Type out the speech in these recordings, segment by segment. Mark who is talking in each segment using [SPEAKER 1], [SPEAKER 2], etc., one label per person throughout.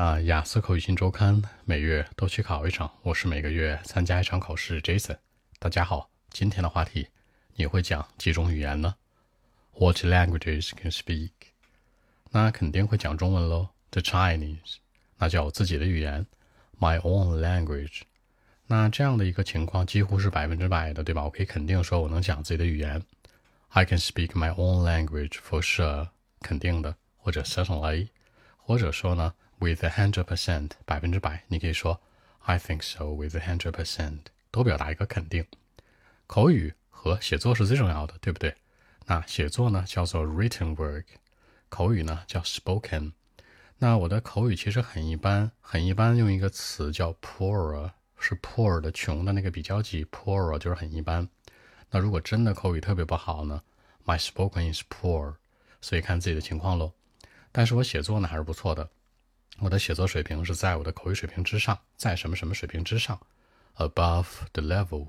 [SPEAKER 1] 那雅思口语新周刊每月都去考一场，我是每个月参加一场考试。Jason，大家好，今天的话题，你会讲几种语言呢？What languages can speak？那肯定会讲中文喽，The Chinese，那叫我自己的语言，My own language。那这样的一个情况几乎是百分之百的，对吧？我可以肯定说我能讲自己的语言，I can speak my own language for sure，肯定的，或者 certainly，或者说呢？With a hundred percent，百分之百，你可以说 I think so with a hundred percent，都表达一个肯定。口语和写作是最重要的，对不对？那写作呢叫做 written work，口语呢叫 spoken。那我的口语其实很一般，很一般，用一个词叫 poor，是 poor 的穷的那个比较级，poor 就是很一般。那如果真的口语特别不好呢？My spoken is poor，所以看自己的情况喽。但是我写作呢还是不错的。我的写作水平是在我的口语水平之上，在什么什么水平之上，above the level。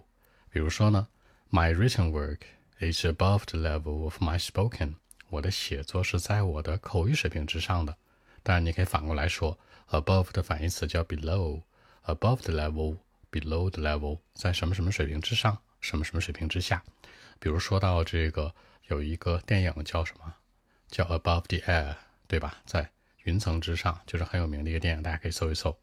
[SPEAKER 1] 比如说呢，My written work is above the level of my spoken。我的写作是在我的口语水平之上的。当然，你可以反过来说，above 的反义词叫 below，above the level，below the level，在什么什么水平之上，什么什么水平之下。比如说到这个有一个电影叫什么？叫 Above the Air，对吧？在云层之上就是很有名的一个电影，大家可以搜一搜。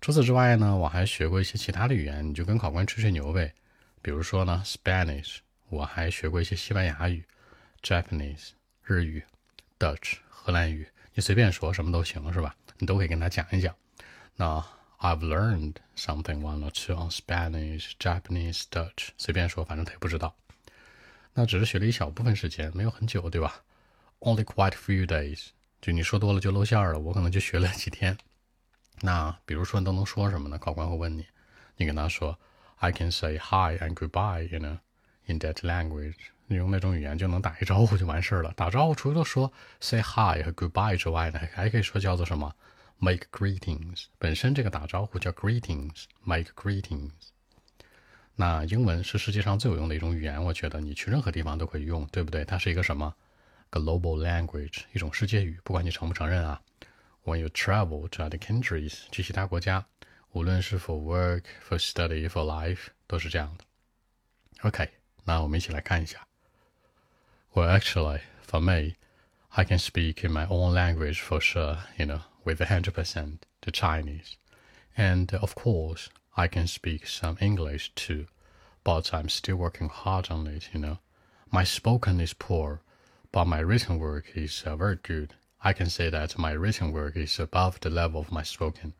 [SPEAKER 1] 除此之外呢，我还学过一些其他的语言，你就跟考官吹吹牛呗。比如说呢，Spanish，我还学过一些西班牙语，Japanese，日语，Dutch，荷兰语，你随便说什么都行，是吧？你都可以跟他讲一讲。那 I've learned something one or two on Spanish, Japanese, Dutch，随便说，反正他也不知道。那只是学了一小部分时间，没有很久，对吧？Only quite a few days。就你说多了就露馅了，我可能就学了几天。那比如说你都能说什么呢？考官会问你，你跟他说，I can say hi and goodbye，you know，in that language。你用那种语言就能打一招呼就完事儿了。打招呼除了说 say hi 和 goodbye 之外呢，还可以说叫做什么？make greetings。本身这个打招呼叫 greetings，make greetings。那英文是世界上最有用的一种语言，我觉得你去任何地方都可以用，对不对？它是一个什么 ？global language 一种世界语，不管你承不承认啊。When you travel to other countries 去其他国家，无论是 for work, for study, for life，都是这样的。OK，那我们一起来看一下。Well, actually, for me, I can speak in my own language for sure, you know, with a hundred percent the Chinese, and of course, I can speak some English too, but I'm still working hard on it, you know. My spoken is poor but my written work is uh, very good. I can say that my written work is above the level of my spoken.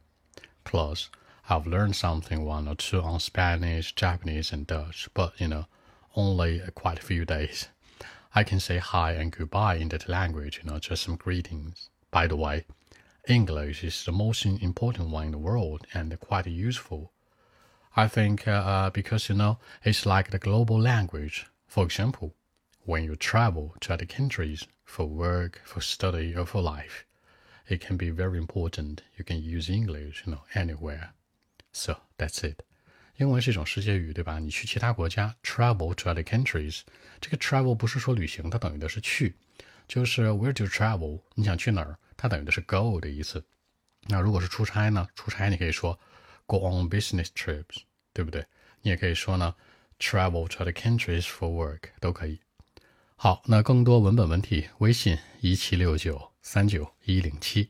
[SPEAKER 1] Plus, I've learned something one or two on Spanish, Japanese, and Dutch, but you know, only quite a few days. I can say hi and goodbye in that language, you know, just some greetings. By the way, English is the most important one in the world and quite useful. I think uh, uh because you know it's like the global language. For example, when you travel to other countries for work, for study, or for life. It can be very important. You can use English, you know, anywhere. So that's it. 英文是一种世界语，对吧？你去其他国家，travel to other countries。这个 travel 不是说旅行，它等于的是去，就是 where to travel，你想去哪儿，它等于的是 go 的意思。那如果是出差呢？出差你可以说 go on business trips，对不对？你也可以说呢 travel to other countries for work，都可以。 好，那更多文本问题，微信一七六九三九一零七。